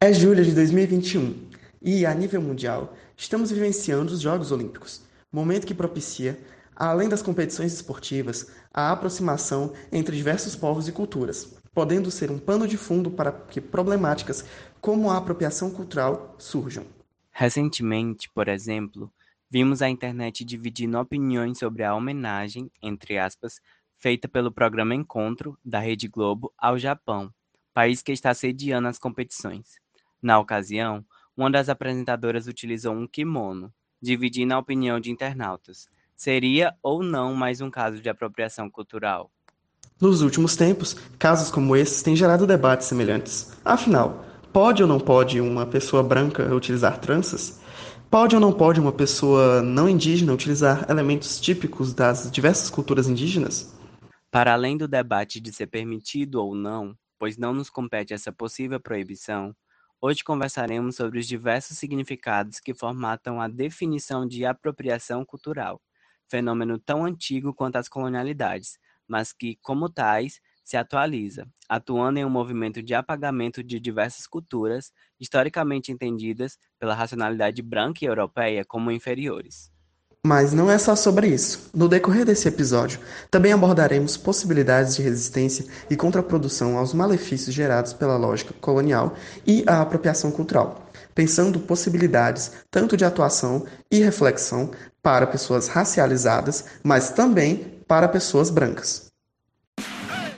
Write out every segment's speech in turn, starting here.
É julho de 2021 e, a nível mundial, estamos vivenciando os Jogos Olímpicos, momento que propicia, além das competições esportivas, a aproximação entre diversos povos e culturas, podendo ser um pano de fundo para que problemáticas como a apropriação cultural surjam. Recentemente, por exemplo, vimos a internet dividindo opiniões sobre a homenagem, entre aspas, feita pelo programa Encontro, da Rede Globo, ao Japão, país que está sediando as competições. Na ocasião, uma das apresentadoras utilizou um kimono, dividindo a opinião de internautas. Seria ou não mais um caso de apropriação cultural? Nos últimos tempos, casos como esses têm gerado debates semelhantes. Afinal, pode ou não pode uma pessoa branca utilizar tranças? Pode ou não pode uma pessoa não indígena utilizar elementos típicos das diversas culturas indígenas? Para além do debate de ser permitido ou não, pois não nos compete essa possível proibição, Hoje conversaremos sobre os diversos significados que formatam a definição de apropriação cultural, fenômeno tão antigo quanto as colonialidades, mas que, como tais, se atualiza, atuando em um movimento de apagamento de diversas culturas, historicamente entendidas pela racionalidade branca e europeia como inferiores. Mas não é só sobre isso. No decorrer desse episódio, também abordaremos possibilidades de resistência e contraprodução aos malefícios gerados pela lógica colonial e a apropriação cultural, pensando possibilidades tanto de atuação e reflexão para pessoas racializadas, mas também para pessoas brancas.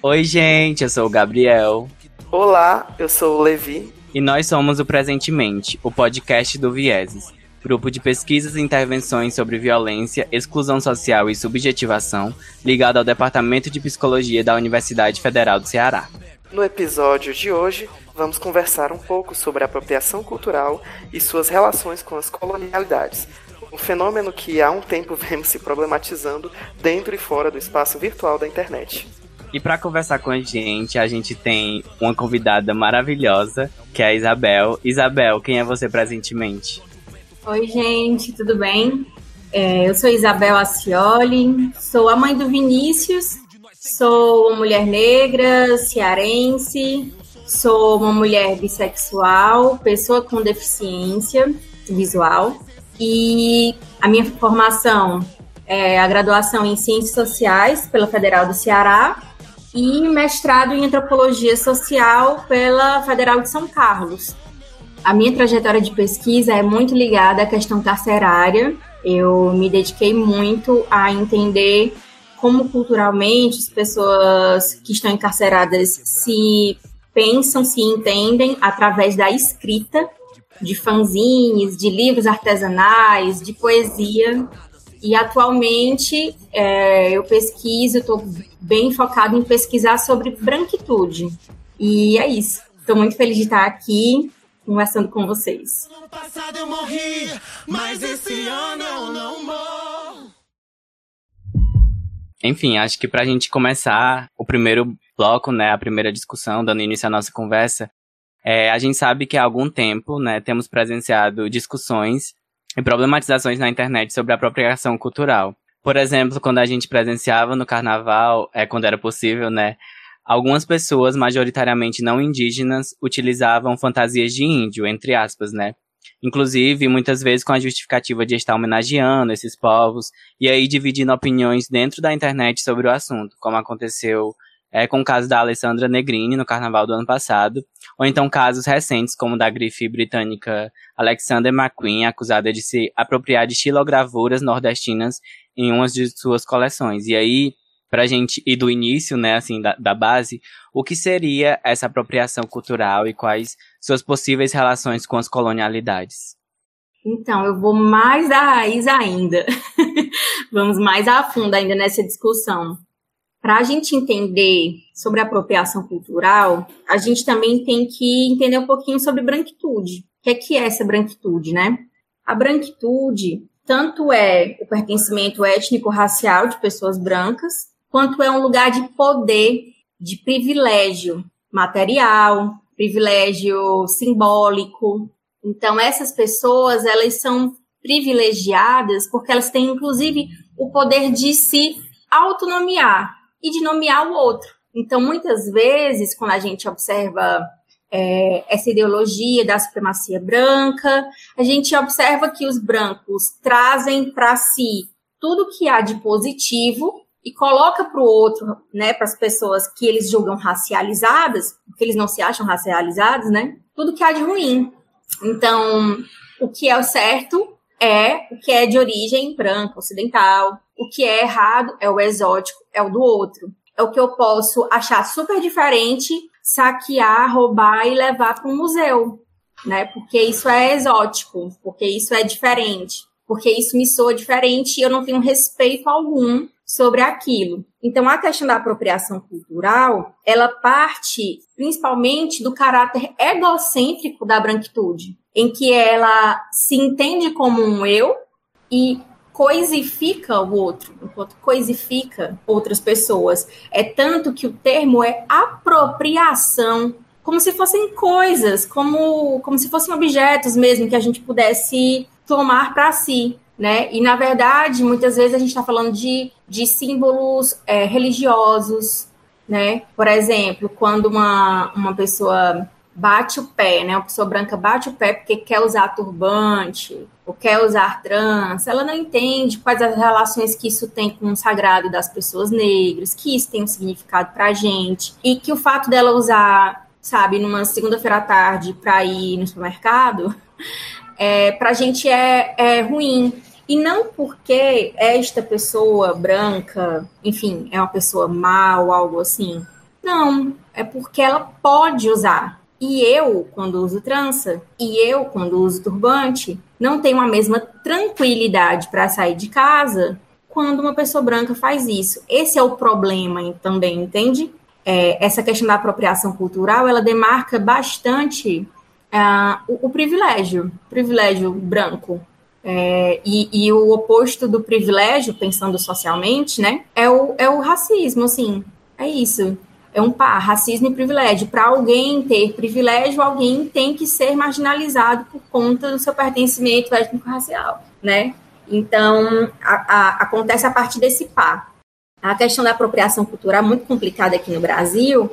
Oi, gente, eu sou o Gabriel. Olá, eu sou o Levi. E nós somos o Presentemente, o podcast do Vieses Grupo de pesquisas e intervenções sobre violência, exclusão social e subjetivação, ligado ao Departamento de Psicologia da Universidade Federal do Ceará. No episódio de hoje, vamos conversar um pouco sobre a apropriação cultural e suas relações com as colonialidades, um fenômeno que há um tempo vemos se problematizando dentro e fora do espaço virtual da internet. E para conversar com a gente, a gente tem uma convidada maravilhosa, que é a Isabel. Isabel, quem é você presentemente? Oi, gente, tudo bem? É, eu sou Isabel Acioli, sou a mãe do Vinícius, sou uma mulher negra, cearense, sou uma mulher bissexual, pessoa com deficiência visual e a minha formação é a graduação em Ciências Sociais pela Federal do Ceará e mestrado em Antropologia Social pela Federal de São Carlos. A minha trajetória de pesquisa é muito ligada à questão carcerária. Eu me dediquei muito a entender como culturalmente as pessoas que estão encarceradas se pensam, se entendem através da escrita, de fanzines, de livros artesanais, de poesia. E atualmente é, eu pesquiso, estou bem focado em pesquisar sobre branquitude. E é isso. Estou muito feliz de estar aqui conversando com vocês. No passado eu morri, mas esse ano eu não morro. Enfim, acho que para a gente começar o primeiro bloco, né, a primeira discussão, dando início à nossa conversa, é, a gente sabe que há algum tempo, né, temos presenciado discussões e problematizações na internet sobre a apropriação cultural. Por exemplo, quando a gente presenciava no carnaval, é, quando era possível, né, Algumas pessoas, majoritariamente não indígenas, utilizavam fantasias de índio, entre aspas, né? Inclusive, muitas vezes com a justificativa de estar homenageando esses povos, e aí dividindo opiniões dentro da internet sobre o assunto, como aconteceu é, com o caso da Alessandra Negrini no carnaval do ano passado, ou então casos recentes, como da grife britânica Alexander McQueen, acusada de se apropriar de estilogravuras nordestinas em uma de suas coleções. E aí, para a gente ir do início, né, assim, da, da base, o que seria essa apropriação cultural e quais suas possíveis relações com as colonialidades? Então, eu vou mais da raiz ainda. Vamos mais a fundo ainda nessa discussão. Para a gente entender sobre apropriação cultural, a gente também tem que entender um pouquinho sobre branquitude. O que é, que é essa branquitude, né? A branquitude tanto é o pertencimento étnico-racial de pessoas brancas, quanto é um lugar de poder, de privilégio material, privilégio simbólico. Então essas pessoas, elas são privilegiadas porque elas têm inclusive o poder de se autonomiar e de nomear o outro. Então muitas vezes quando a gente observa é, essa ideologia da supremacia branca. A gente observa que os brancos trazem para si tudo que há de positivo e coloca para o outro, né, para as pessoas que eles julgam racializadas, porque eles não se acham racializados, né, tudo que há de ruim. Então, o que é o certo é o que é de origem branca, ocidental. O que é errado é o exótico, é o do outro. É o que eu posso achar super diferente, saquear, roubar e levar para um museu, né? Porque isso é exótico, porque isso é diferente, porque isso me soa diferente e eu não tenho respeito algum sobre aquilo. Então, a questão da apropriação cultural, ela parte principalmente do caráter egocêntrico da branquitude, em que ela se entende como um eu e coisifica o outro, enquanto coisifica outras pessoas. É tanto que o termo é apropriação, como se fossem coisas, como, como se fossem objetos mesmo que a gente pudesse tomar para si né? E na verdade, muitas vezes a gente está falando de, de símbolos é, religiosos, né? Por exemplo, quando uma, uma pessoa bate o pé, né? Uma pessoa branca bate o pé porque quer usar turbante ou quer usar trança, ela não entende quais as relações que isso tem com o sagrado das pessoas negras, que isso tem um significado para a gente e que o fato dela usar, sabe, numa segunda-feira à tarde para ir no supermercado, é, para a gente é, é ruim, e não porque esta pessoa branca, enfim, é uma pessoa mal, algo assim. Não, é porque ela pode usar. E eu, quando uso trança, e eu, quando uso turbante, não tenho a mesma tranquilidade para sair de casa quando uma pessoa branca faz isso. Esse é o problema também, entende? É, essa questão da apropriação cultural, ela demarca bastante uh, o, o privilégio, privilégio branco. É, e, e, o oposto do privilégio, pensando socialmente, né, é o, é o racismo, assim, é isso. É um par, racismo e privilégio. Para alguém ter privilégio, alguém tem que ser marginalizado por conta do seu pertencimento étnico-racial, né? Então, a, a, acontece a partir desse par. A questão da apropriação cultural é muito complicada aqui no Brasil,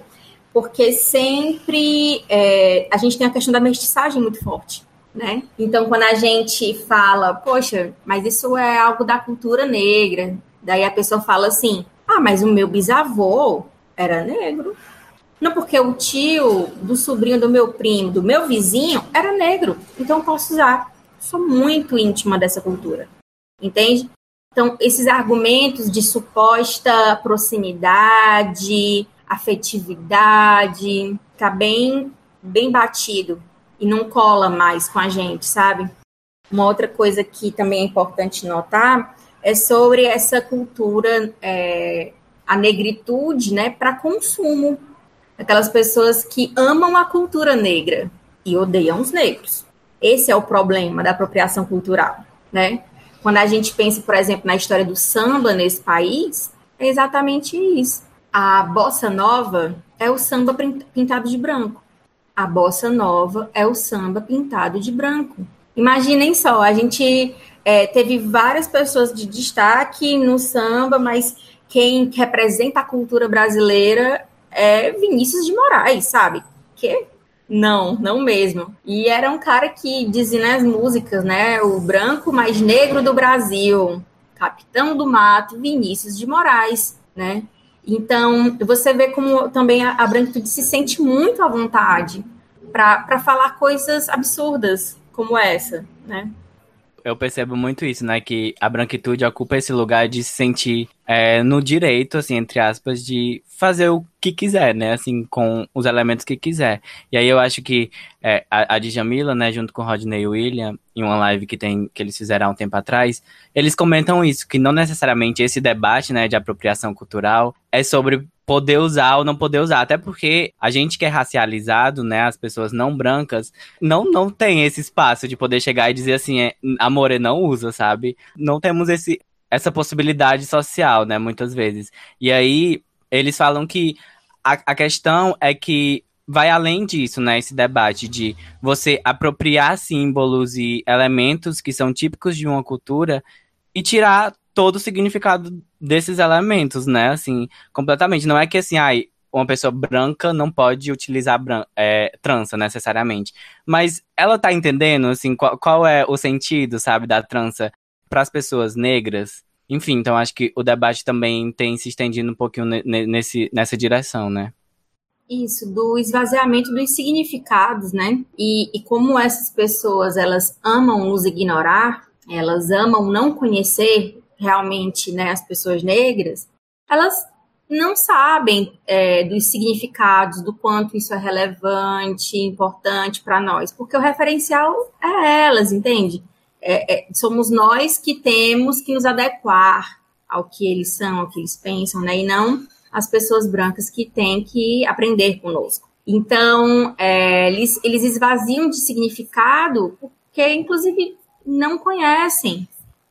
porque sempre é, a gente tem a questão da mestiçagem muito forte né? Então, quando a gente fala, poxa, mas isso é algo da cultura negra, daí a pessoa fala assim, ah, mas o meu bisavô era negro. Não, porque o tio do sobrinho do meu primo, do meu vizinho, era negro. Então, eu posso usar. Sou muito íntima dessa cultura. Entende? Então, esses argumentos de suposta proximidade, afetividade, tá bem, bem batido e não cola mais com a gente, sabe? Uma outra coisa que também é importante notar é sobre essa cultura, é, a negritude, né, para consumo. Aquelas pessoas que amam a cultura negra e odeiam os negros. Esse é o problema da apropriação cultural, né? Quando a gente pensa, por exemplo, na história do samba nesse país, é exatamente isso. A bossa nova é o samba pintado de branco a bossa nova é o samba pintado de branco. Imaginem só, a gente é, teve várias pessoas de destaque no samba, mas quem representa a cultura brasileira é Vinícius de Moraes, sabe? Que não, não mesmo. E era um cara que dizia nas músicas, né? O branco mais negro do Brasil, capitão do mato, Vinícius de Moraes, né? Então, você vê como também a, a branquitude se sente muito à vontade para falar coisas absurdas como essa, né? Eu percebo muito isso, né? Que a branquitude ocupa esse lugar de se sentir é, no direito, assim, entre aspas, de fazer o que quiser, né? Assim, com os elementos que quiser. E aí eu acho que é, a, a Djamila, né, junto com Rodney e William, em uma live que, tem, que eles fizeram há um tempo atrás, eles comentam isso, que não necessariamente esse debate, né, de apropriação cultural é sobre poder usar ou não poder usar. Até porque a gente que é racializado, né, as pessoas não brancas, não, não tem esse espaço de poder chegar e dizer assim, é, amor, não usa, sabe? Não temos esse, essa possibilidade social, né, muitas vezes. E aí, eles falam que a, a questão é que vai além disso, né? Esse debate de você apropriar símbolos e elementos que são típicos de uma cultura e tirar todo o significado desses elementos, né? Assim, completamente. Não é que assim, ai, uma pessoa branca não pode utilizar é, trança necessariamente. Mas ela tá entendendo, assim, qual, qual é o sentido, sabe, da trança para as pessoas negras? Enfim, então acho que o debate também tem se estendido um pouquinho nesse, nessa direção, né? Isso, do esvaziamento dos significados, né? E, e como essas pessoas, elas amam nos ignorar, elas amam não conhecer realmente né, as pessoas negras, elas não sabem é, dos significados, do quanto isso é relevante, importante para nós, porque o referencial é elas, entende? É, é, somos nós que temos que nos adequar ao que eles são, ao que eles pensam, né? E não as pessoas brancas que têm que aprender conosco. Então, é, eles, eles esvaziam de significado porque, inclusive, não conhecem,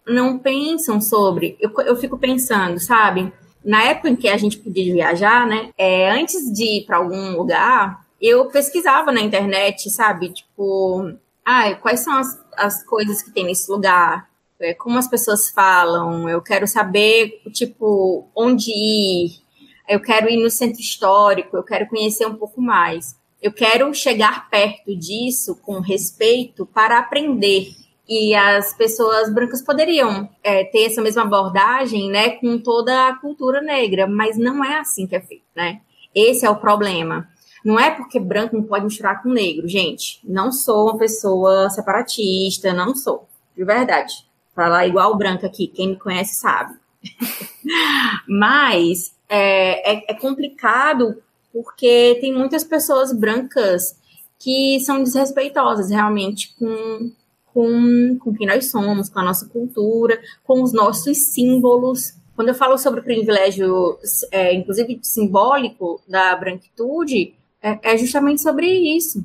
não pensam sobre. Eu, eu fico pensando, sabe? Na época em que a gente podia viajar, né? É, antes de ir para algum lugar, eu pesquisava na internet, sabe? Tipo, ah, quais são as, as coisas que tem nesse lugar? É, como as pessoas falam? Eu quero saber, tipo, onde ir eu quero ir no centro histórico, eu quero conhecer um pouco mais. Eu quero chegar perto disso com respeito para aprender. E as pessoas brancas poderiam é, ter essa mesma abordagem, né, com toda a cultura negra, mas não é assim que é feito, né? Esse é o problema. Não é porque branco não pode misturar com negro, gente. Não sou uma pessoa separatista, não sou, de verdade. Falar igual branco aqui, quem me conhece sabe. Mas é, é, é complicado porque tem muitas pessoas brancas que são desrespeitosas realmente com, com, com quem nós somos, com a nossa cultura, com os nossos símbolos. Quando eu falo sobre o privilégio, é, inclusive simbólico, da branquitude, é, é, justamente sobre isso,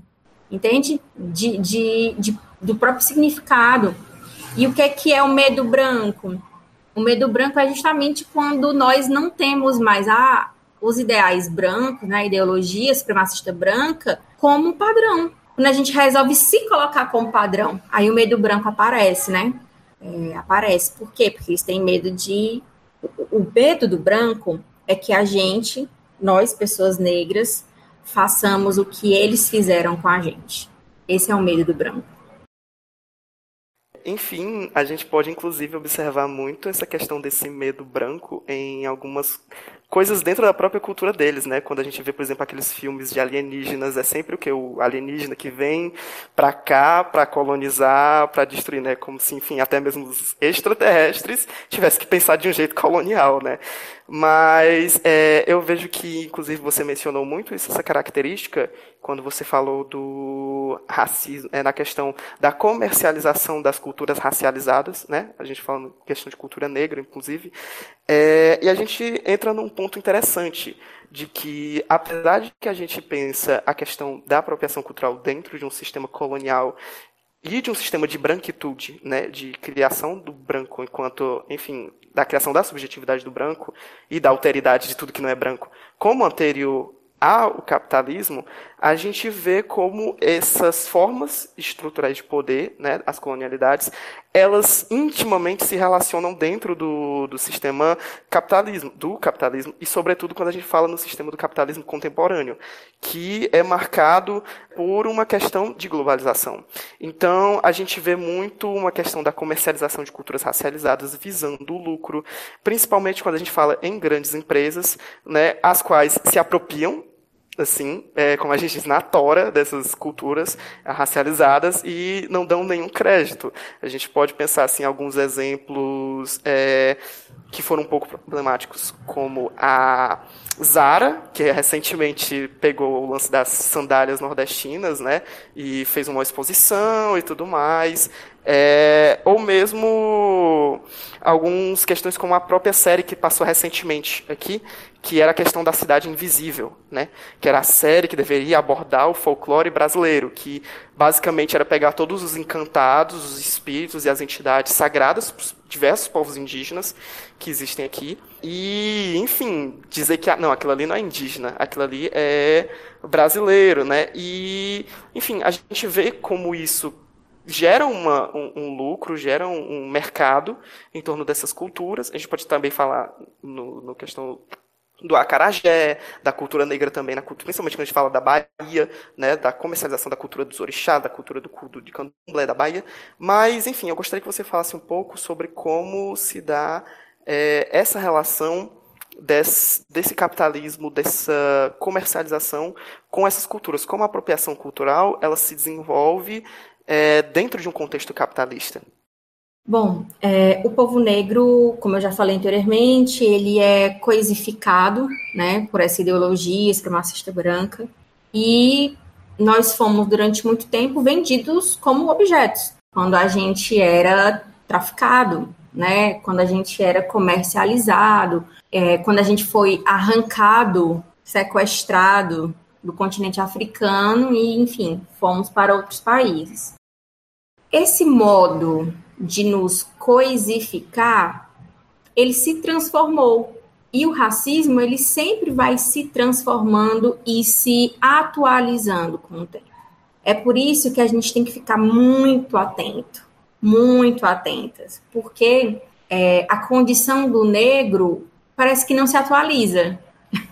entende? De, de, de, do próprio significado. E o que é que é o medo branco? O medo branco é justamente quando nós não temos mais ah, os ideais brancos, né, a ideologia supremacista branca, como padrão. Quando a gente resolve se colocar como padrão, aí o medo branco aparece, né? É, aparece. Por quê? Porque eles têm medo de. O medo do branco é que a gente, nós, pessoas negras, façamos o que eles fizeram com a gente. Esse é o medo do branco. Enfim, a gente pode inclusive observar muito essa questão desse medo branco em algumas coisas dentro da própria cultura deles, né? Quando a gente vê, por exemplo, aqueles filmes de alienígenas, é sempre o que o alienígena que vem para cá para colonizar, para destruir, né? Como se, enfim, até mesmo os extraterrestres tivessem que pensar de um jeito colonial, né? Mas é, eu vejo que, inclusive, você mencionou muito isso, essa característica, quando você falou do racismo, é, na questão da comercialização das culturas racializadas, né? A gente falando questão de cultura negra, inclusive. É, e a gente entra num ponto interessante de que, apesar de que a gente pensa a questão da apropriação cultural dentro de um sistema colonial e de um sistema de branquitude, né, de criação do branco enquanto, enfim, da criação da subjetividade do branco e da alteridade de tudo que não é branco, como anterior ao capitalismo, a gente vê como essas formas estruturais de poder, né, as colonialidades, elas intimamente se relacionam dentro do, do sistema capitalismo, do capitalismo, e sobretudo quando a gente fala no sistema do capitalismo contemporâneo, que é marcado por uma questão de globalização. Então, a gente vê muito uma questão da comercialização de culturas racializadas visando o lucro, principalmente quando a gente fala em grandes empresas, né, as quais se apropriam assim, é, como a gente diz, na tora dessas culturas racializadas e não dão nenhum crédito. A gente pode pensar assim, alguns exemplos é, que foram um pouco problemáticos, como a Zara, que recentemente pegou o lance das sandálias nordestinas, né, e fez uma exposição e tudo mais. É, ou mesmo algumas questões como a própria série que passou recentemente aqui, que era a questão da cidade invisível, né? Que era a série que deveria abordar o folclore brasileiro, que basicamente era pegar todos os encantados, os espíritos e as entidades sagradas diversos povos indígenas que existem aqui e, enfim, dizer que não, aquilo ali não é indígena, aquilo ali é brasileiro, né? E, enfim, a gente vê como isso gera uma, um, um, lucro, gera um, um, mercado em torno dessas culturas. A gente pode também falar no, no questão do acarajé, da cultura negra também, na cultura, principalmente quando a gente fala da Bahia, né, da comercialização da cultura dos orixás, da cultura do culto de candomblé da Bahia. Mas, enfim, eu gostaria que você falasse um pouco sobre como se dá é, essa relação desse, desse capitalismo, dessa comercialização com essas culturas. Como a apropriação cultural ela se desenvolve é, dentro de um contexto capitalista. Bom, é, o povo negro, como eu já falei anteriormente, ele é coisificado, né, por essa ideologia supremacista branca, e nós fomos durante muito tempo vendidos como objetos, quando a gente era traficado, né, quando a gente era comercializado, é, quando a gente foi arrancado, sequestrado do continente africano e, enfim, fomos para outros países. Esse modo de nos coisificar, ele se transformou. E o racismo, ele sempre vai se transformando e se atualizando com o tempo. É por isso que a gente tem que ficar muito atento, muito atentas, porque é, a condição do negro parece que não se atualiza.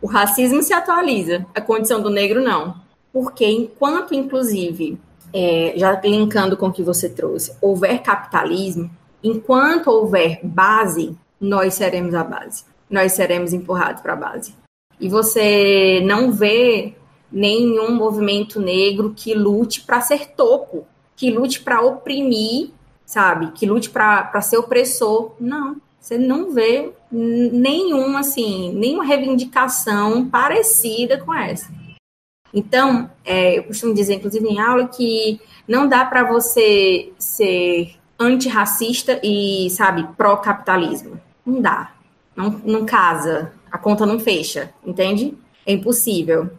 O racismo se atualiza, a condição do negro não. Porque enquanto, inclusive, é, já linkando com o que você trouxe, houver capitalismo, enquanto houver base, nós seremos a base. Nós seremos empurrados para a base. E você não vê nenhum movimento negro que lute para ser topo, que lute para oprimir, sabe? Que lute para ser opressor. Não. Você não vê nenhum, assim, nenhuma reivindicação parecida com essa. Então, é, eu costumo dizer, inclusive em aula, que não dá para você ser antirracista e, sabe, pró-capitalismo. Não dá. Não, não casa. A conta não fecha, entende? É impossível.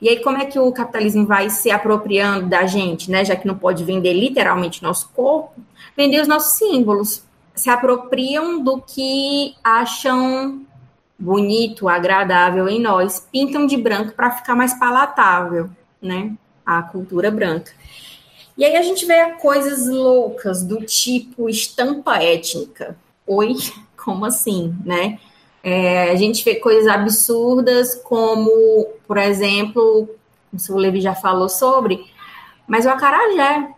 E aí, como é que o capitalismo vai se apropriando da gente, né? Já que não pode vender literalmente nosso corpo, vender os nossos símbolos. Se apropriam do que acham bonito, agradável em nós, pintam de branco para ficar mais palatável, né? A cultura branca. E aí a gente vê coisas loucas do tipo estampa étnica. Oi, como assim, né? É, a gente vê coisas absurdas como, por exemplo, o Levi já falou sobre, mas o acarajé.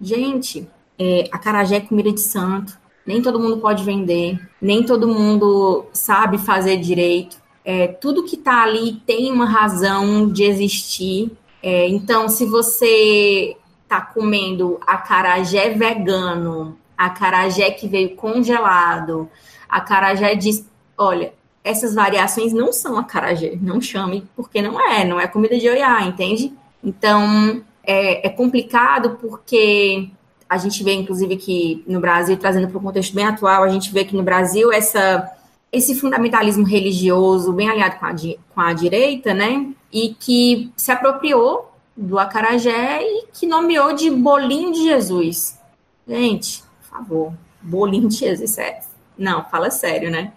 Gente, é, acarajé é comida de santo nem todo mundo pode vender, nem todo mundo sabe fazer direito. É, tudo que está ali tem uma razão de existir. É, então, se você está comendo acarajé vegano, acarajé que veio congelado, acarajé diz, olha, essas variações não são acarajé, não chame, porque não é, não é comida de oiá, entende? Então, é, é complicado porque a gente vê, inclusive, que no Brasil, trazendo para um contexto bem atual, a gente vê que no Brasil essa, esse fundamentalismo religioso bem aliado com a, com a direita, né? E que se apropriou do acarajé e que nomeou de bolinho de Jesus. Gente, por favor, bolinho de Jesus, é... Não, fala sério, né?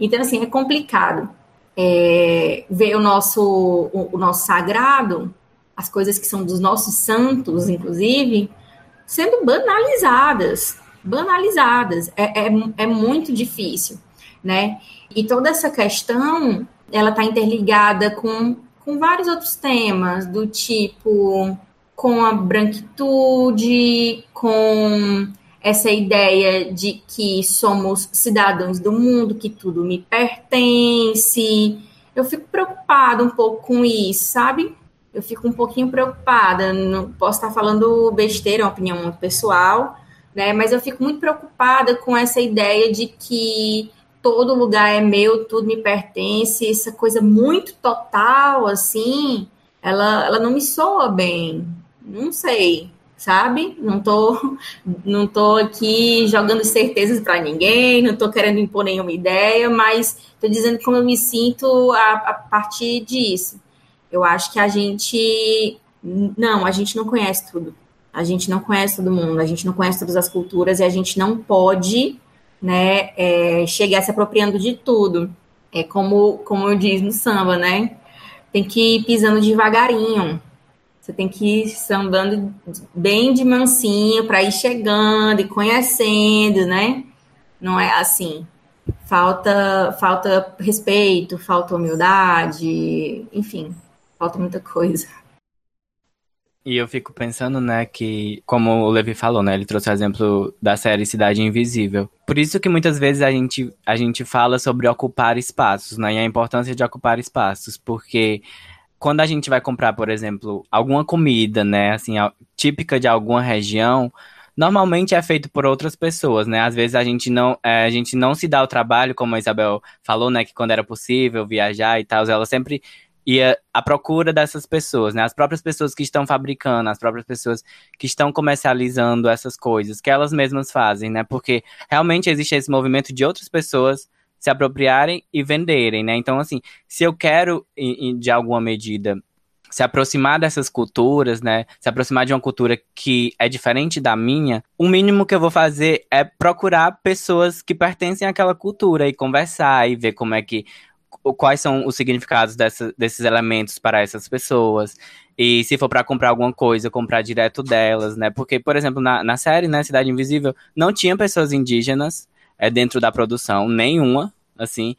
Então, assim, é complicado é, ver o nosso, o, o nosso sagrado, as coisas que são dos nossos santos, inclusive, sendo banalizadas, banalizadas. É, é, é muito difícil, né? E toda essa questão, ela está interligada com, com vários outros temas, do tipo com a branquitude, com essa ideia de que somos cidadãos do mundo, que tudo me pertence. Eu fico preocupada um pouco com isso, sabe? Eu fico um pouquinho preocupada. Não posso estar falando besteira, é uma opinião muito pessoal, né? Mas eu fico muito preocupada com essa ideia de que todo lugar é meu, tudo me pertence, essa coisa muito total, assim, ela, ela não me soa bem. Não sei, sabe? Não tô, não tô aqui jogando certezas para ninguém, não tô querendo impor nenhuma ideia, mas tô dizendo como eu me sinto a, a partir disso. Eu acho que a gente. Não, a gente não conhece tudo. A gente não conhece todo mundo, a gente não conhece todas as culturas e a gente não pode né, é, chegar se apropriando de tudo. É como, como eu diz no samba, né? Tem que ir pisando devagarinho. Você tem que ir andando bem de mansinho para ir chegando e conhecendo, né? Não é assim. falta, falta respeito, falta humildade, enfim, falta muita coisa. E eu fico pensando, né, que, como o Levi falou, né, ele trouxe o exemplo da série Cidade Invisível. Por isso que muitas vezes a gente, a gente fala sobre ocupar espaços, né, e a importância de ocupar espaços, porque quando a gente vai comprar, por exemplo, alguma comida, né, assim, típica de alguma região, normalmente é feito por outras pessoas, né? Às vezes a gente não, é, a gente não se dá o trabalho, como a Isabel falou, né, que quando era possível viajar e tal, ela sempre ia à procura dessas pessoas, né? As próprias pessoas que estão fabricando, as próprias pessoas que estão comercializando essas coisas, que elas mesmas fazem, né? Porque realmente existe esse movimento de outras pessoas se apropriarem e venderem, né? Então, assim, se eu quero, de alguma medida, se aproximar dessas culturas, né? Se aproximar de uma cultura que é diferente da minha, o mínimo que eu vou fazer é procurar pessoas que pertencem àquela cultura e conversar e ver como é que quais são os significados dessa, desses elementos para essas pessoas. E se for para comprar alguma coisa, comprar direto delas, né? Porque, por exemplo, na, na série, né, Cidade Invisível, não tinha pessoas indígenas é, dentro da produção, nenhuma, assim,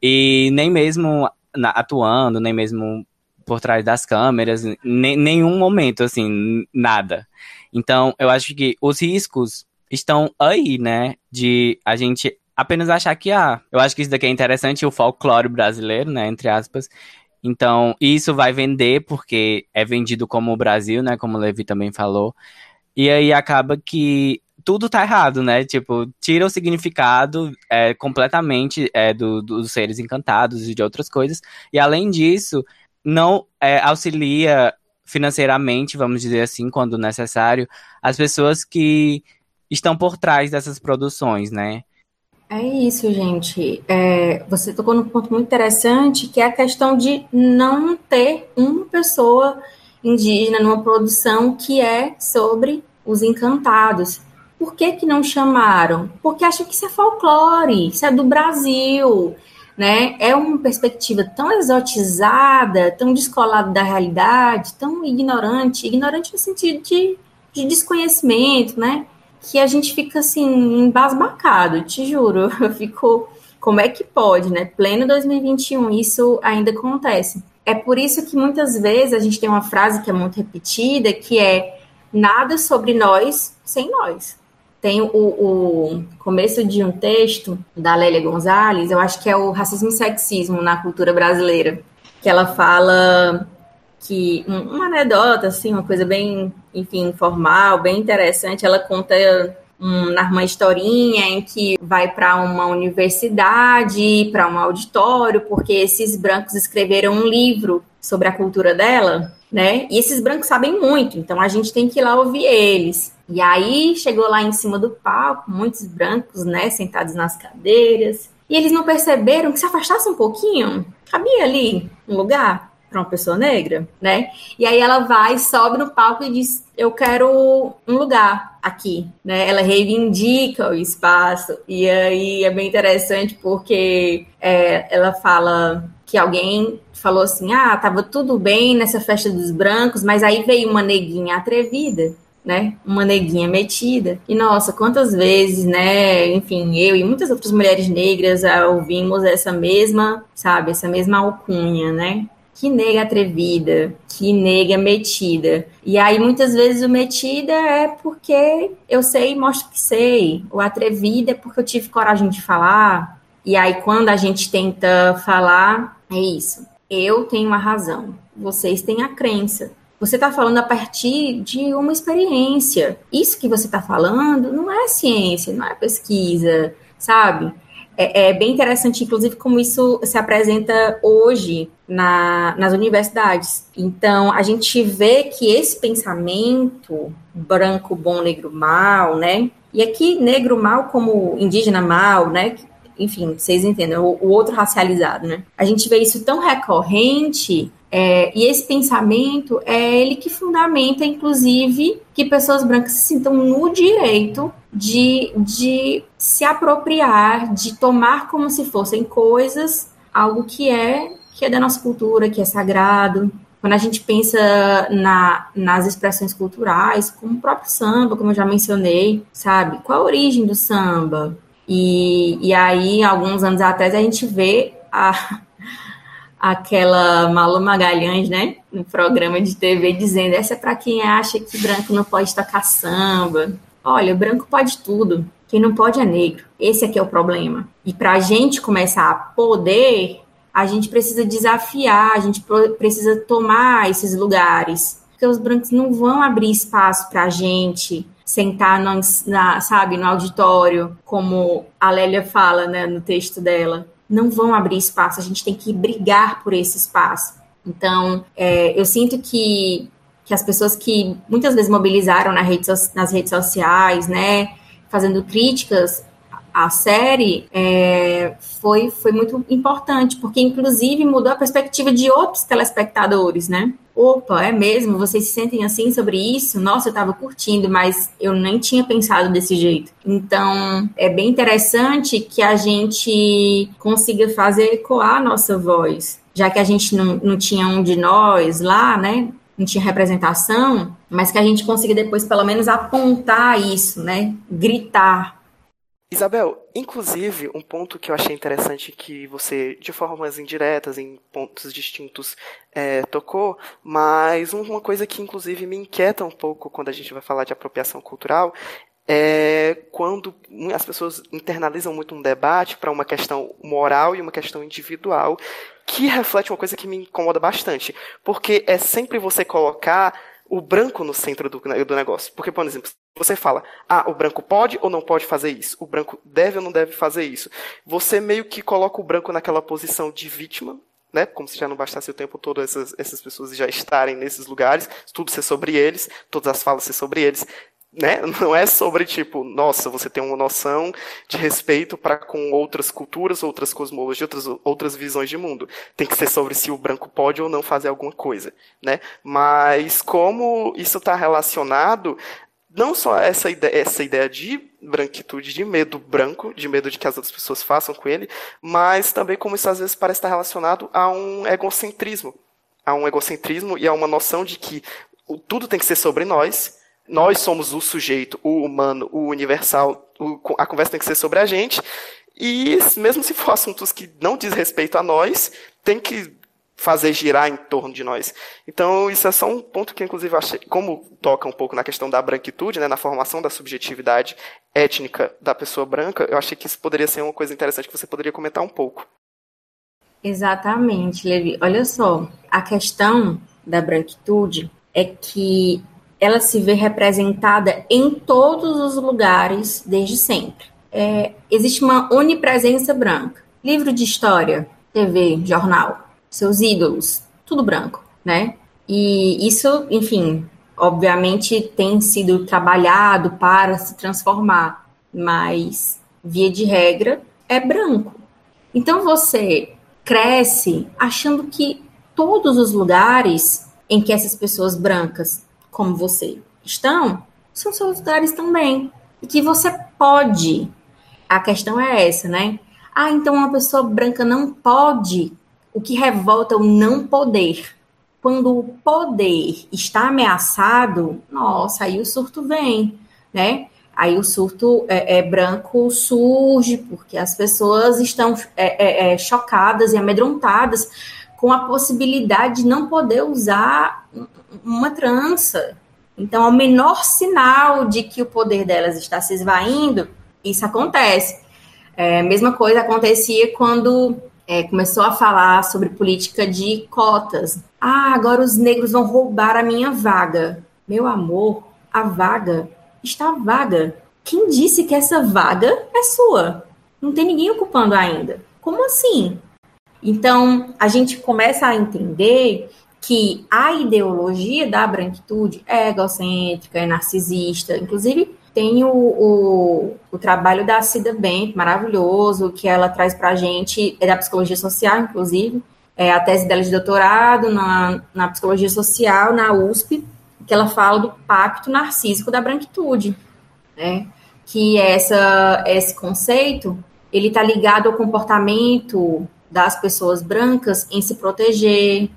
e nem mesmo na, atuando, nem mesmo por trás das câmeras, nem, nenhum momento, assim, nada. Então, eu acho que os riscos estão aí, né, de a gente apenas achar que, ah, eu acho que isso daqui é interessante, o folclore brasileiro, né, entre aspas. Então, isso vai vender porque é vendido como o Brasil, né, como o Levi também falou. E aí acaba que tudo tá errado, né? Tipo, tira o significado é, completamente é, do, dos seres encantados e de outras coisas. E além disso, não é, auxilia financeiramente, vamos dizer assim, quando necessário, as pessoas que estão por trás dessas produções, né? É isso, gente. É, você tocou num ponto muito interessante, que é a questão de não ter uma pessoa indígena numa produção que é sobre os encantados. Por que, que não chamaram? Porque acham que isso é folclore, isso é do Brasil, né? É uma perspectiva tão exotizada, tão descolada da realidade, tão ignorante, ignorante no sentido de, de desconhecimento, né? Que a gente fica assim, embasbacado, te juro. Eu fico, como é que pode, né? Pleno 2021, isso ainda acontece. É por isso que muitas vezes a gente tem uma frase que é muito repetida, que é nada sobre nós sem nós. Tem o, o começo de um texto da Lélia Gonzalez, eu acho que é o racismo e sexismo na cultura brasileira, que ela fala que uma anedota, assim, uma coisa bem, enfim, informal, bem interessante. Ela conta um, uma historinha em que vai para uma universidade, para um auditório, porque esses brancos escreveram um livro sobre a cultura dela, né? E esses brancos sabem muito, então a gente tem que ir lá ouvir eles. E aí chegou lá em cima do palco, muitos brancos, né, sentados nas cadeiras, e eles não perceberam que se afastasse um pouquinho, cabia ali um lugar para uma pessoa negra, né? E aí ela vai, sobe no palco e diz: Eu quero um lugar aqui, né? Ela reivindica o espaço. E aí é bem interessante porque é, ela fala que alguém falou assim: Ah, tava tudo bem nessa festa dos brancos, mas aí veio uma neguinha atrevida né? Uma neguinha metida. E nossa, quantas vezes, né? Enfim, eu e muitas outras mulheres negras ouvimos essa mesma, sabe, essa mesma alcunha, né? Que nega atrevida, que nega metida. E aí muitas vezes o metida é porque eu sei e mostro que sei. O atrevida é porque eu tive coragem de falar. E aí quando a gente tenta falar, é isso. Eu tenho a razão, vocês têm a crença. Você está falando a partir de uma experiência. Isso que você está falando não é ciência, não é pesquisa, sabe? É, é, bem interessante, inclusive, como isso se apresenta hoje na, nas universidades. Então, a gente vê que esse pensamento branco, bom, negro, mal, né? E aqui, negro mal como indígena mal, né? Enfim, vocês entendem, o, o outro racializado, né? A gente vê isso tão recorrente é, e esse pensamento é ele que fundamenta, inclusive, que pessoas brancas se sintam no direito de, de se apropriar, de tomar como se fossem coisas algo que é que é da nossa cultura, que é sagrado. Quando a gente pensa na, nas expressões culturais, como o próprio samba, como eu já mencionei, sabe? Qual a origem do samba? E, e aí, alguns anos atrás, a gente vê a, aquela Malu Magalhães, né, no programa de TV, dizendo: essa é para quem acha que branco não pode tocar samba. Olha, branco pode tudo. Quem não pode é negro. Esse aqui é o problema. E para a gente começar a poder, a gente precisa desafiar, a gente precisa tomar esses lugares. Porque os brancos não vão abrir espaço para a gente sentar, no, na, sabe, no auditório, como a Lélia fala né, no texto dela não vão abrir espaço, a gente tem que brigar por esse espaço. Então, é, eu sinto que, que as pessoas que muitas vezes mobilizaram na rede, nas redes sociais, né, fazendo críticas à série, é, foi, foi muito importante, porque inclusive mudou a perspectiva de outros telespectadores, né? Opa, é mesmo? Vocês se sentem assim sobre isso? Nossa, eu estava curtindo, mas eu nem tinha pensado desse jeito. Então, é bem interessante que a gente consiga fazer ecoar a nossa voz, já que a gente não, não tinha um de nós lá, né? Não tinha representação, mas que a gente consiga depois, pelo menos, apontar isso, né? Gritar Isabel, inclusive, um ponto que eu achei interessante que você, de formas indiretas, em pontos distintos, é, tocou, mas uma coisa que, inclusive, me inquieta um pouco quando a gente vai falar de apropriação cultural é quando as pessoas internalizam muito um debate para uma questão moral e uma questão individual, que reflete uma coisa que me incomoda bastante, porque é sempre você colocar o branco no centro do, do negócio. Porque, por exemplo, você fala, ah, o branco pode ou não pode fazer isso? O branco deve ou não deve fazer isso? Você meio que coloca o branco naquela posição de vítima, né? Como se já não bastasse o tempo todo essas, essas pessoas já estarem nesses lugares, tudo ser sobre eles, todas as falas ser sobre eles né? Não é sobre tipo, nossa, você tem uma noção de respeito para com outras culturas, outras cosmologias, outras, outras visões de mundo. Tem que ser sobre se o branco pode ou não fazer alguma coisa, né? Mas como isso está relacionado não só essa ideia, essa ideia de branquitude, de medo branco, de medo de que as outras pessoas façam com ele, mas também como isso às vezes parece estar relacionado a um egocentrismo, a um egocentrismo e a uma noção de que tudo tem que ser sobre nós nós somos o sujeito, o humano, o universal, o, a conversa tem que ser sobre a gente, e mesmo se for assuntos que não diz respeito a nós, tem que fazer girar em torno de nós. Então, isso é só um ponto que, inclusive, achei, como toca um pouco na questão da branquitude, né, na formação da subjetividade étnica da pessoa branca, eu achei que isso poderia ser uma coisa interessante que você poderia comentar um pouco. Exatamente, Levi. Olha só, a questão da branquitude é que ela se vê representada em todos os lugares desde sempre. É, existe uma onipresença branca. Livro de história, TV, jornal, seus ídolos, tudo branco, né? E isso, enfim, obviamente tem sido trabalhado para se transformar, mas via de regra é branco. Então você cresce achando que todos os lugares em que essas pessoas brancas como você estão, são lugares também. E que você pode. A questão é essa, né? Ah, então uma pessoa branca não pode. O que revolta é o não poder. Quando o poder está ameaçado, nossa, aí o surto vem, né? Aí o surto é, é branco surge, porque as pessoas estão é, é, é chocadas e amedrontadas com a possibilidade de não poder usar uma trança. Então, ao menor sinal de que o poder delas está se esvaindo, isso acontece. É, mesma coisa acontecia quando é, começou a falar sobre política de cotas. Ah, agora os negros vão roubar a minha vaga. Meu amor, a vaga está vaga. Quem disse que essa vaga é sua? Não tem ninguém ocupando ainda. Como assim? Então, a gente começa a entender que a ideologia da branquitude é egocêntrica, é narcisista. Inclusive, tem o, o, o trabalho da Cida Bent, maravilhoso, que ela traz para a gente, é da psicologia social, inclusive, é a tese dela de doutorado na, na psicologia social, na USP, que ela fala do pacto narcísico da branquitude, né? Que essa, esse conceito, ele está ligado ao comportamento das pessoas brancas em se proteger,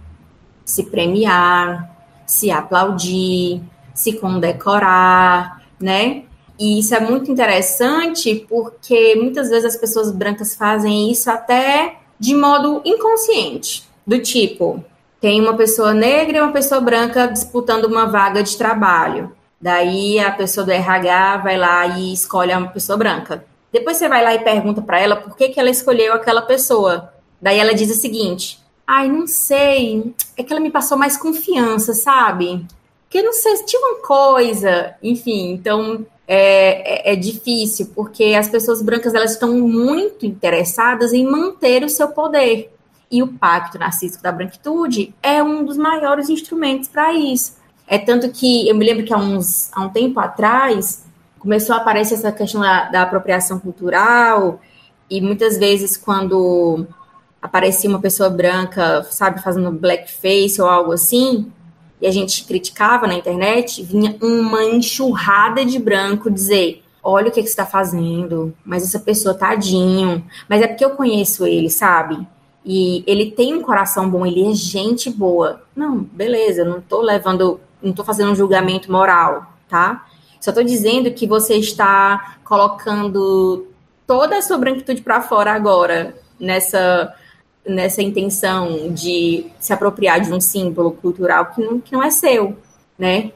se premiar, se aplaudir, se condecorar, né? E isso é muito interessante porque muitas vezes as pessoas brancas fazem isso até de modo inconsciente. Do tipo, tem uma pessoa negra e uma pessoa branca disputando uma vaga de trabalho. Daí a pessoa do RH vai lá e escolhe uma pessoa branca. Depois você vai lá e pergunta para ela por que, que ela escolheu aquela pessoa. Daí ela diz o seguinte: Ai, não sei, é que ela me passou mais confiança, sabe? Porque não sei, tinha uma coisa, enfim, então é, é, é, difícil, porque as pessoas brancas elas estão muito interessadas em manter o seu poder. E o Pacto Narcísico da Branquitude é um dos maiores instrumentos para isso. É tanto que eu me lembro que há, uns, há um tempo atrás começou a aparecer essa questão da, da apropriação cultural, e muitas vezes quando aparecia uma pessoa branca, sabe, fazendo blackface ou algo assim, e a gente criticava na internet, vinha uma enxurrada de branco dizer: olha o que, que você está fazendo, mas essa pessoa tadinho, mas é porque eu conheço ele, sabe? E ele tem um coração bom, ele é gente boa. Não, beleza, não estou levando, não tô fazendo um julgamento moral, tá? Só estou dizendo que você está colocando toda a sua branquitude para fora agora, nessa nessa intenção de se apropriar de um símbolo cultural que não, que não é seu, né?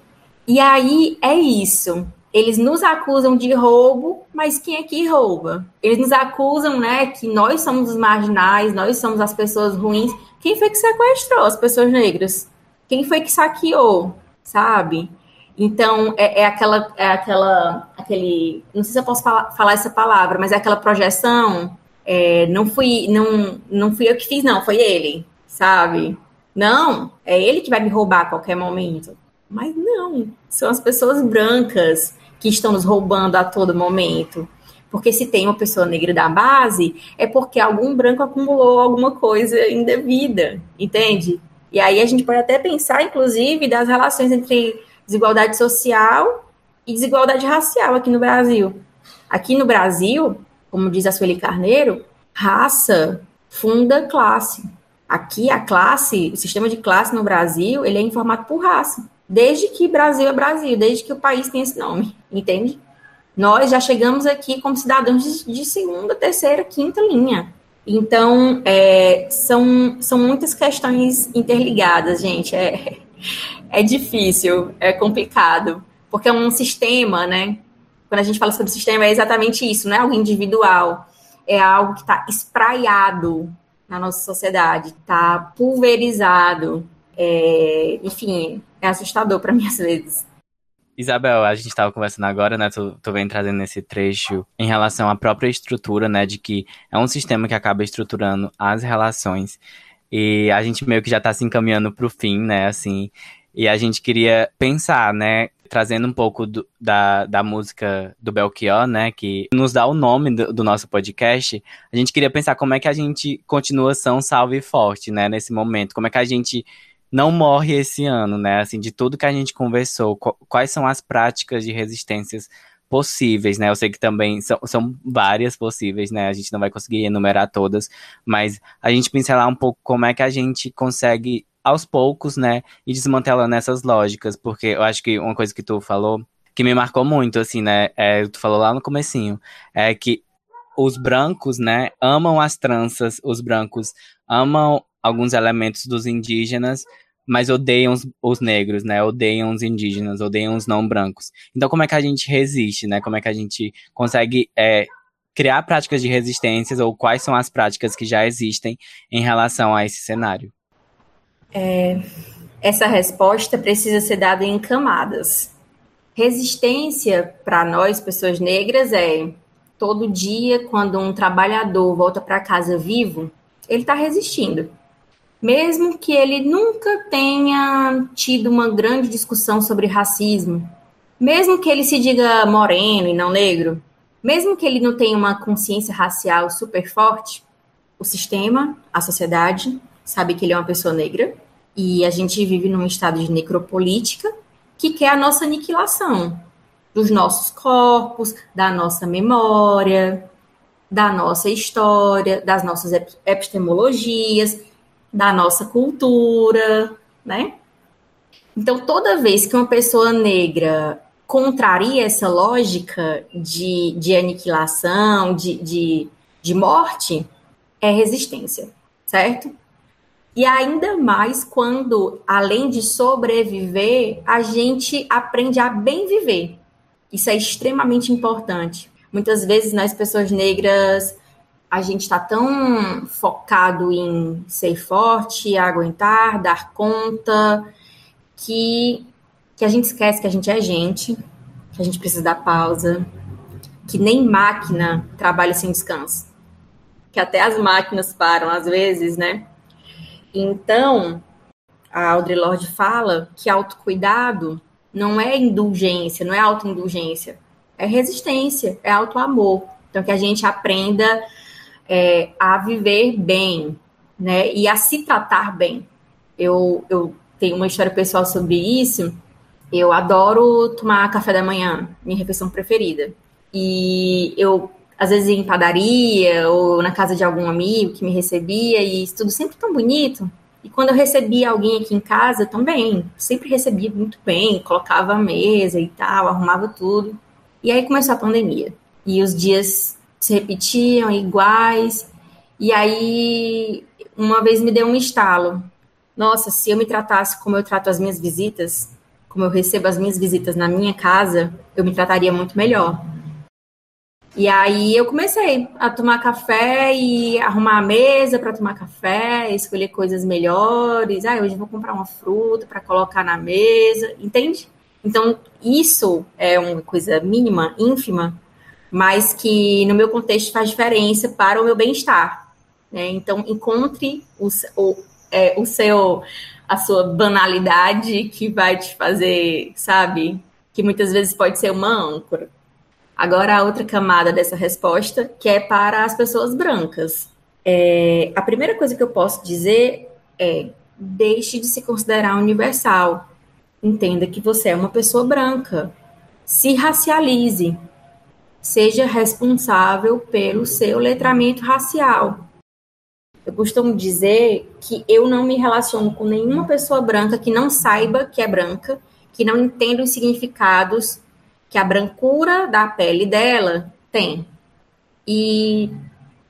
E aí é isso. Eles nos acusam de roubo, mas quem é que rouba? Eles nos acusam, né, que nós somos os marginais, nós somos as pessoas ruins. Quem foi que sequestrou as pessoas negras? Quem foi que saqueou, sabe? Então é, é aquela, é aquela, aquele, não sei se eu posso falar, falar essa palavra, mas é aquela projeção é, não fui não, não fui eu que fiz, não, foi ele, sabe? Não, é ele que vai me roubar a qualquer momento. Mas não, são as pessoas brancas que estão nos roubando a todo momento. Porque se tem uma pessoa negra da base, é porque algum branco acumulou alguma coisa indevida, entende? E aí a gente pode até pensar, inclusive, das relações entre desigualdade social e desigualdade racial aqui no Brasil. Aqui no Brasil, como diz a Sueli Carneiro, raça funda classe. Aqui a classe, o sistema de classe no Brasil, ele é informado por raça. Desde que Brasil é Brasil, desde que o país tem esse nome, entende? Nós já chegamos aqui como cidadãos de, segunda, terceira, quinta linha. Então, é, são, são muitas questões interligadas, gente. É, é difícil, é complicado, porque é um sistema, né? Quando a gente fala sobre sistema, é exatamente isso, não é algo individual, é algo que está espraiado na nossa sociedade, está pulverizado. É, enfim, é assustador para mim às vezes. Isabel, a gente estava conversando agora, né? Tu, tu vem trazendo esse trecho em relação à própria estrutura, né? De que é um sistema que acaba estruturando as relações. E a gente meio que já está se encaminhando para o fim, né? Assim, e a gente queria pensar, né? Trazendo um pouco do, da, da música do Belchior, né? Que nos dá o nome do, do, nosso podcast. A gente queria pensar como é que a gente continua são salve e forte, né? Nesse momento. Como é que a gente não morre esse ano, né? Assim, de tudo que a gente conversou. Quais são as práticas de resistências possíveis, né? Eu sei que também são, são várias possíveis, né? A gente não vai conseguir enumerar todas, mas a gente pincelar um pouco como é que a gente consegue aos poucos, né, e desmantelando essas lógicas, porque eu acho que uma coisa que tu falou, que me marcou muito, assim, né, é, tu falou lá no comecinho, é que os brancos, né, amam as tranças, os brancos amam alguns elementos dos indígenas, mas odeiam os, os, negros, né? Odeiam os indígenas, odeiam os não brancos. Então, como é que a gente resiste, né? Como é que a gente consegue é, criar práticas de resistências ou quais são as práticas que já existem em relação a esse cenário? É, essa resposta precisa ser dada em camadas. Resistência para nós, pessoas negras, é todo dia, quando um trabalhador volta para casa vivo, ele está resistindo. Mesmo que ele nunca tenha tido uma grande discussão sobre racismo, mesmo que ele se diga moreno e não negro, mesmo que ele não tenha uma consciência racial super forte, o sistema, a sociedade, sabe que ele é uma pessoa negra e a gente vive num estado de necropolítica que quer a nossa aniquilação dos nossos corpos, da nossa memória, da nossa história, das nossas epistemologias, da nossa cultura, né? Então, toda vez que uma pessoa negra contraria essa lógica de, de aniquilação, de, de, de morte, é resistência, certo? E ainda mais quando, além de sobreviver, a gente aprende a bem viver. Isso é extremamente importante. Muitas vezes nós, pessoas negras, a gente está tão focado em ser forte, aguentar, dar conta, que, que a gente esquece que a gente é gente, que a gente precisa dar pausa, que nem máquina trabalha sem descanso. Que até as máquinas param às vezes, né? Então, a Audre Lorde fala que autocuidado não é indulgência, não é autoindulgência, é resistência, é autoamor. Então, que a gente aprenda é, a viver bem, né, e a se tratar bem. Eu, eu tenho uma história pessoal sobre isso. Eu adoro tomar café da manhã, minha refeição preferida. E eu às vezes em padaria ou na casa de algum amigo que me recebia e tudo sempre tão bonito. E quando eu recebia alguém aqui em casa também, sempre recebia muito bem, colocava a mesa e tal, arrumava tudo. E aí começou a pandemia. E os dias se repetiam iguais. E aí uma vez me deu um estalo. Nossa, se eu me tratasse como eu trato as minhas visitas, como eu recebo as minhas visitas na minha casa, eu me trataria muito melhor. E aí eu comecei a tomar café e arrumar a mesa para tomar café, escolher coisas melhores. Ah, hoje vou comprar uma fruta para colocar na mesa, entende? Então, isso é uma coisa mínima, ínfima, mas que no meu contexto faz diferença para o meu bem-estar. Né? Então, encontre o, o, é, o seu, a sua banalidade que vai te fazer, sabe? Que muitas vezes pode ser uma âncora. Agora, a outra camada dessa resposta, que é para as pessoas brancas. É, a primeira coisa que eu posso dizer é: deixe de se considerar universal. Entenda que você é uma pessoa branca. Se racialize. Seja responsável pelo seu letramento racial. Eu costumo dizer que eu não me relaciono com nenhuma pessoa branca que não saiba que é branca, que não entenda os significados que a brancura da pele dela tem. E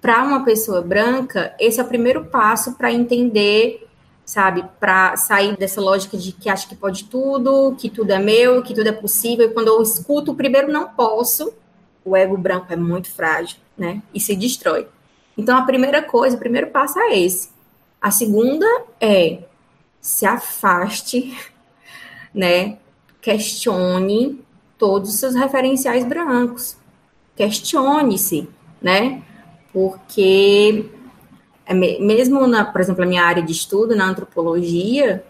para uma pessoa branca, esse é o primeiro passo para entender, sabe, para sair dessa lógica de que acha que pode tudo, que tudo é meu, que tudo é possível. E quando eu escuto o primeiro não posso, o ego branco é muito frágil, né? E se destrói. Então a primeira coisa, o primeiro passo é esse. A segunda é se afaste, né? Questione todos os seus referenciais brancos. Questione-se, né? Porque é mesmo na, por exemplo, a minha área de estudo na antropologia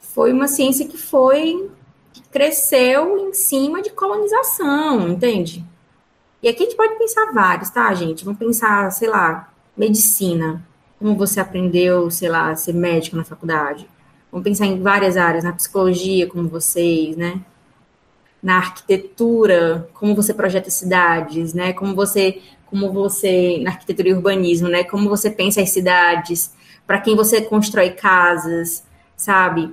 foi uma ciência que foi que cresceu em cima de colonização, entende? E aqui a gente pode pensar vários, tá, gente? Vamos pensar, sei lá, medicina. Como você aprendeu, sei lá, ser médico na faculdade. Vamos pensar em várias áreas, na psicologia, como vocês, né? Na arquitetura, como você projeta cidades, né? Como você, como você na arquitetura e urbanismo, né? Como você pensa as cidades, para quem você constrói casas, sabe?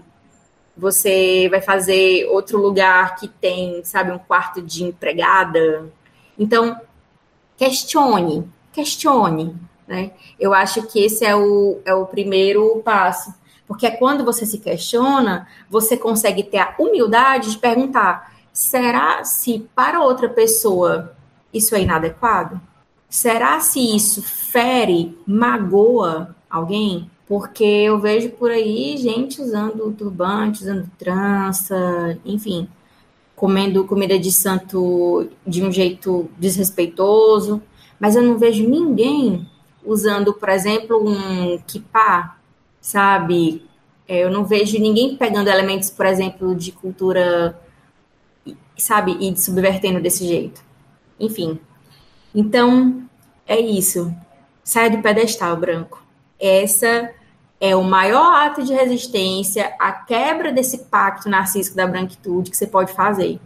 Você vai fazer outro lugar que tem, sabe, um quarto de empregada. Então, questione, questione, né? Eu acho que esse é o, é o primeiro passo. Porque é quando você se questiona, você consegue ter a humildade de perguntar: será se para outra pessoa isso é inadequado? Será se isso fere, magoa alguém? Porque eu vejo por aí gente usando turbante, usando trança, enfim, comendo comida de santo de um jeito desrespeitoso, mas eu não vejo ninguém usando, por exemplo, um kippah, sabe? É, eu não vejo ninguém pegando elementos, por exemplo, de cultura sabe, e subvertendo desse jeito. Enfim. Então, é isso. Saia do pedestal branco. Essa é o maior ato de resistência à quebra desse pacto narcísico da branquitude que você pode fazer.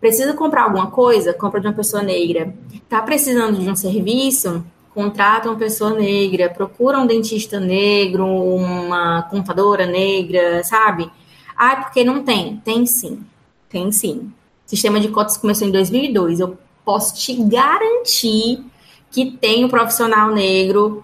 Precisa comprar alguma coisa? Compra de uma pessoa negra. Tá precisando de um serviço? Contrata uma pessoa negra. Procura um dentista negro, uma contadora negra, sabe? Ah, porque não tem? Tem sim. Tem sim. Sistema de cotas começou em 2002. Eu posso te garantir que tem um profissional negro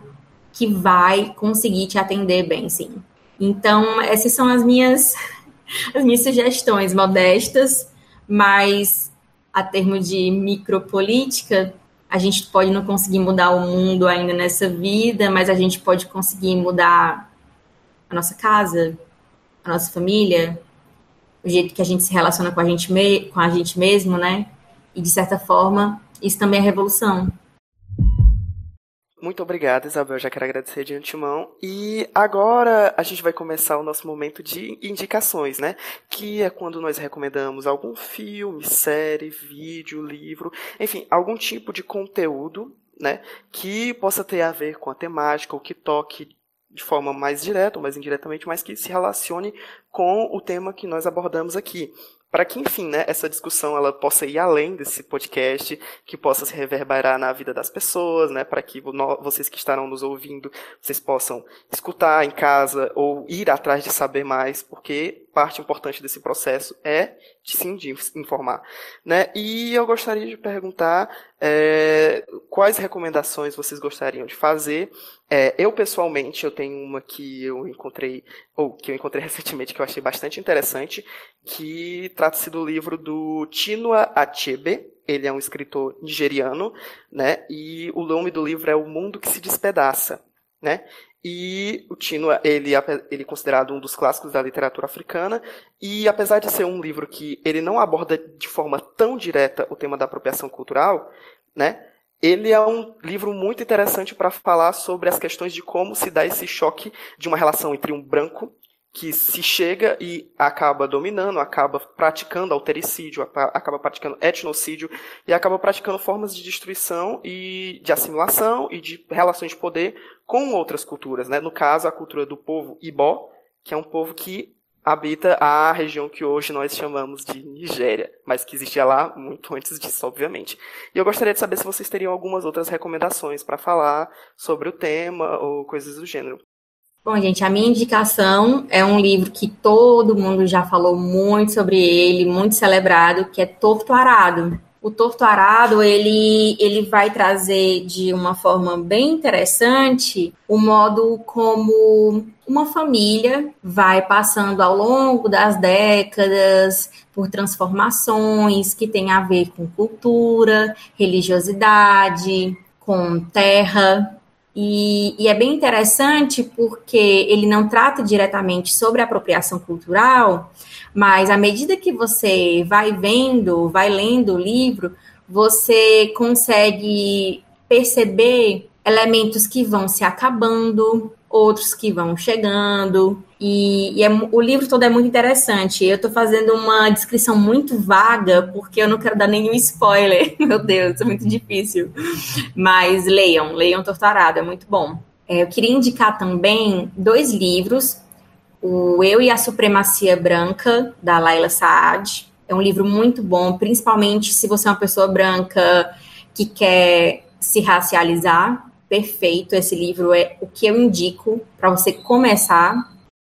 que vai conseguir te atender bem, sim. Então, essas são as minhas as minhas sugestões modestas, mas a termo de micropolítica, a gente pode não conseguir mudar o mundo ainda nessa vida, mas a gente pode conseguir mudar a nossa casa, a nossa família, o jeito que a gente se relaciona com a gente, me com a gente mesmo, né? E de certa forma, isso também é revolução. Muito obrigada, Isabel. Já quero agradecer de antemão. E agora a gente vai começar o nosso momento de indicações, né? Que é quando nós recomendamos algum filme, série, vídeo, livro, enfim, algum tipo de conteúdo, né? Que possa ter a ver com a temática ou que toque de forma mais direta ou mais indiretamente, mas que se relacione com o tema que nós abordamos aqui para que, enfim, né, essa discussão ela possa ir além desse podcast, que possa se reverberar na vida das pessoas, né, para que vocês que estarão nos ouvindo, vocês possam escutar em casa ou ir atrás de saber mais, porque parte importante desse processo é sim de informar, né? E eu gostaria de perguntar é, quais recomendações vocês gostariam de fazer. É, eu pessoalmente eu tenho uma que eu encontrei ou que eu encontrei recentemente que eu achei bastante interessante, que trata-se do livro do Chinua Achebe. Ele é um escritor nigeriano, né? E o nome do livro é O Mundo que se Despedaça, né? E o Tino, ele, ele é considerado um dos clássicos da literatura africana, e apesar de ser um livro que ele não aborda de forma tão direta o tema da apropriação cultural, né, ele é um livro muito interessante para falar sobre as questões de como se dá esse choque de uma relação entre um branco que se chega e acaba dominando, acaba praticando altericídio, acaba praticando etnocídio e acaba praticando formas de destruição e de assimilação e de relações de poder com outras culturas, né? No caso, a cultura do povo Ibó, que é um povo que habita a região que hoje nós chamamos de Nigéria, mas que existia lá muito antes disso, obviamente. E eu gostaria de saber se vocês teriam algumas outras recomendações para falar sobre o tema ou coisas do gênero. Bom, gente, a minha indicação é um livro que todo mundo já falou muito sobre ele, muito celebrado, que é Torto Arado. O Torto Arado, ele, ele vai trazer de uma forma bem interessante o modo como uma família vai passando ao longo das décadas por transformações que têm a ver com cultura, religiosidade, com terra, e, e, é bem interessante porque ele não trata diretamente sobre apropriação cultural, mas à medida que você vai vendo, vai lendo o livro, você consegue perceber elementos que vão se acabando, outros que vão chegando. E, e é, o livro todo é muito interessante. Eu estou fazendo uma descrição muito vaga, porque eu não quero dar nenhum spoiler. Meu Deus, é muito difícil. Mas leiam, leiam Torturado, é muito bom. É, eu queria indicar também dois livros. O Eu e a Supremacia Branca, da Laila Saad. É um livro muito bom, principalmente se você é uma pessoa branca que quer se racializar, perfeito. Esse livro é o que eu indico para você começar.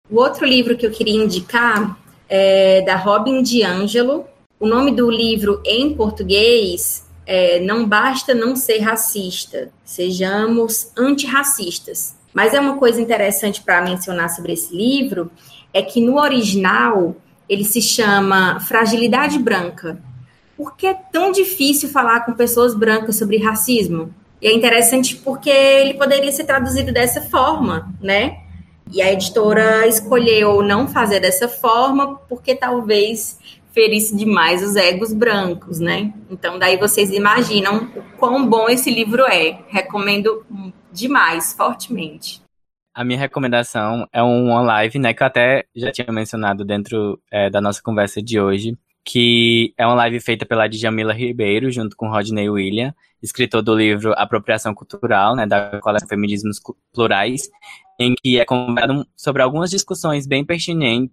O outro livro que eu queria indicar é da Robin DiAngelo. O nome do livro em português é Não Basta Não Ser Racista, Sejamos Antirracistas. Mas é uma coisa interessante para mencionar sobre esse livro é que no original ele se chama Fragilidade Branca. Por que é tão difícil falar com pessoas brancas sobre racismo? E é interessante porque ele poderia ser traduzido dessa forma, né? E a editora escolheu não fazer dessa forma porque talvez ferisse demais os egos brancos, né? Então daí vocês imaginam o quão bom esse livro é. Recomendo demais, fortemente. A minha recomendação é uma live, né, que eu até já tinha mencionado dentro é, da nossa conversa de hoje, que é uma live feita pela Djamila Ribeiro, junto com Rodney William, escritor do livro Apropriação Cultural, né, da coleção Feminismos Plurais, em que é convidado sobre algumas discussões bem pertinentes,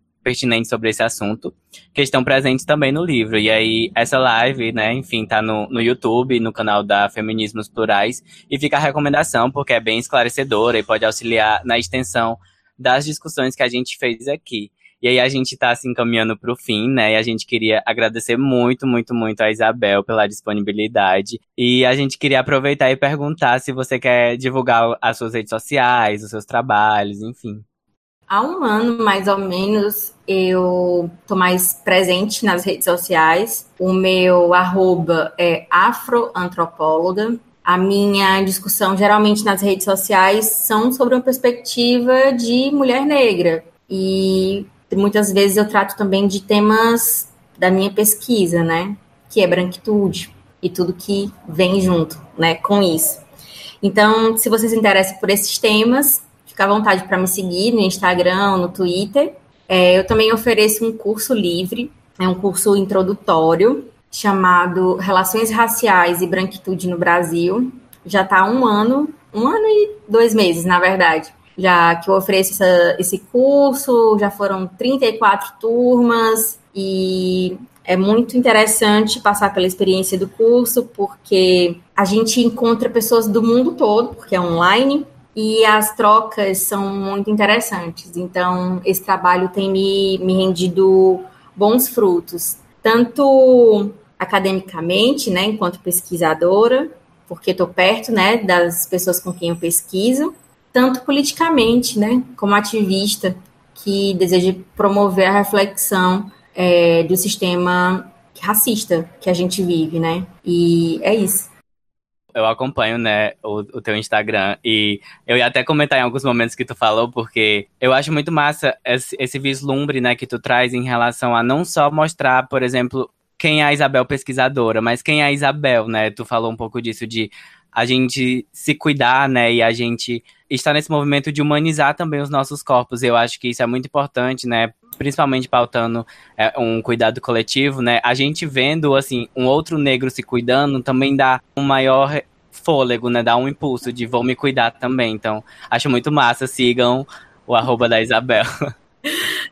sobre esse assunto, que estão presentes também no livro. E aí, essa live, né, enfim, tá no, no YouTube, no canal da Feminismos Plurais, e fica a recomendação, porque é bem esclarecedora e pode auxiliar na extensão das discussões que a gente fez aqui. E aí a gente está se encaminhando para o fim, né? E a gente queria agradecer muito, muito, muito a Isabel pela disponibilidade. E a gente queria aproveitar e perguntar se você quer divulgar as suas redes sociais, os seus trabalhos, enfim. Há um ano, mais ou menos, eu tô mais presente nas redes sociais. O meu arroba é afroantropóloga. A minha discussão, geralmente nas redes sociais, são sobre uma perspectiva de mulher negra. E muitas vezes eu trato também de temas da minha pesquisa, né? Que é branquitude e tudo que vem junto, né, com isso. Então, se você se interessa por esses temas, fica à vontade para me seguir no Instagram, no Twitter. É, eu também ofereço um curso livre, é um curso introdutório chamado Relações Raciais e Branquitude no Brasil. Já está um ano, um ano e dois meses, na verdade, já que eu ofereço essa, esse curso, já foram 34 turmas e é muito interessante passar pela experiência do curso, porque a gente encontra pessoas do mundo todo, porque é online, e as trocas são muito interessantes. Então, esse trabalho tem me, me rendido bons frutos, tanto academicamente, né, enquanto pesquisadora, porque estou perto, né, das pessoas com quem eu pesquiso, tanto politicamente, né, como ativista que deseja promover a reflexão é, do sistema racista que a gente vive, né? E é isso. Eu acompanho, né, o, o, teu Instagram e eu ia até comentar em alguns momentos que tu falou, porque eu acho muito massa esse, esse vislumbre, né, que tu traz em relação a não só mostrar, por exemplo, quem é a Isabel pesquisadora, mas quem é a Isabel, né? Tu falou um pouco disso de a gente se cuidar, né? E a gente estar nesse movimento de humanizar também os nossos corpos. Eu acho que isso é muito importante, né? Principalmente pautando é, um cuidado coletivo, né? A gente vendo, assim, um outro negro se cuidando também dá um maior fôlego, né? Dá um impulso de vou me cuidar também. Então, acho muito massa. Sigam o arroba da Isabel.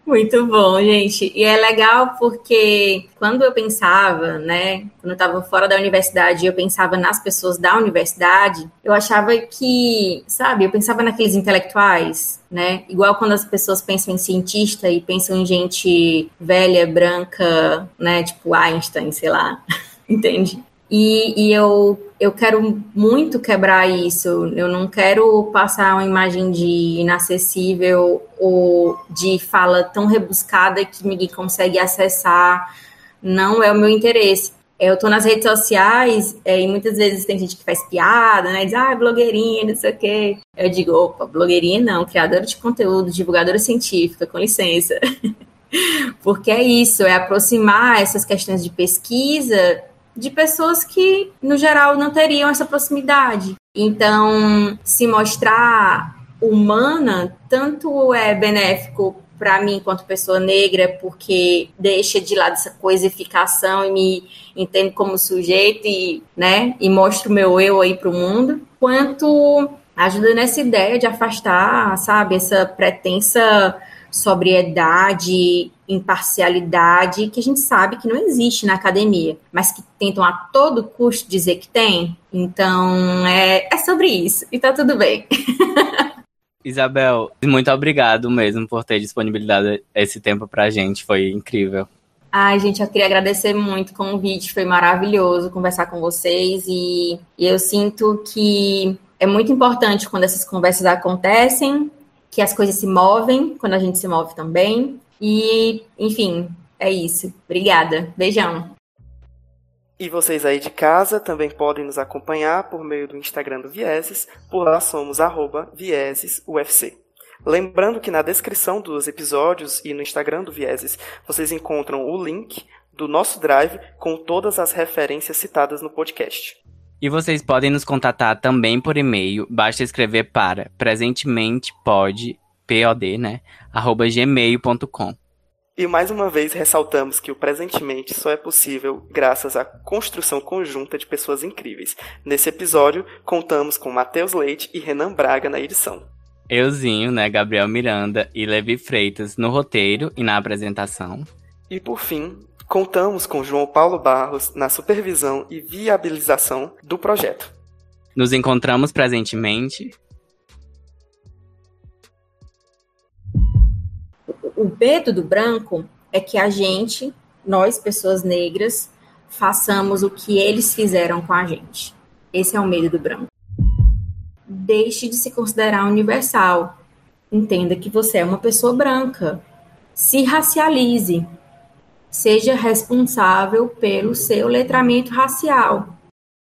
Muito bom, gente. E é legal porque quando eu pensava, né, quando eu estava fora da universidade, eu pensava nas pessoas da universidade, eu achava que, sabe, eu pensava naqueles intelectuais, né? Igual quando as pessoas pensam em cientista e pensam em gente velha, branca, né, tipo Einstein, sei lá. Entende? E, e, eu, eu quero muito quebrar isso. Eu não quero passar uma imagem de inacessível ou de fala tão rebuscada que ninguém consegue acessar. Não é o meu interesse. Eu tô nas redes sociais é, e muitas vezes tem gente que faz piada, né? Diz, ah, blogueirinha, não sei o quê. Eu digo, opa, blogueirinha não, criadora de conteúdo, divulgadora científica, com licença. Porque é isso, é aproximar essas questões de pesquisa de pessoas que, no geral, não teriam essa proximidade. Então, se mostrar humana, tanto é benéfico para mim enquanto pessoa negra, porque deixa de lado essa coisificação e me entendo como sujeito e, né, e mostra o meu eu aí para o mundo, quanto ajuda nessa ideia de afastar, sabe, essa pretensa sobriedade, imparcialidade, que a gente sabe que não existe na academia, mas que tentam a todo custo dizer que tem. Então, é, é sobre isso. E tá tudo bem. Isabel, muito obrigado mesmo por ter disponibilizado esse tempo pra gente. Foi incrível. Ai, gente, eu queria agradecer muito o convite. Foi maravilhoso conversar com vocês. E, e eu sinto que é muito importante quando essas conversas acontecem, que as coisas se movem quando a gente se move também. E, enfim, é isso. Obrigada. Beijão. E vocês aí de casa também podem nos acompanhar por meio do Instagram do Vieses, por lá somos arroba viesesufc. Lembrando que na descrição dos episódios e no Instagram do Vieses vocês encontram o link do nosso drive com todas as referências citadas no podcast. E vocês podem nos contatar também por e-mail, basta escrever para presentementepod, pod, né, arroba gmail.com. E mais uma vez ressaltamos que o presentemente só é possível graças à construção conjunta de pessoas incríveis. Nesse episódio, contamos com Matheus Leite e Renan Braga na edição. Euzinho, né, Gabriel Miranda e Levi Freitas no roteiro e na apresentação. E por fim, contamos com João Paulo Barros na supervisão e viabilização do projeto. Nos encontramos presentemente. O medo do branco é que a gente, nós, pessoas negras, façamos o que eles fizeram com a gente. Esse é o medo do branco. Deixe de se considerar universal. Entenda que você é uma pessoa branca. Se racialize. Seja responsável pelo seu letramento racial.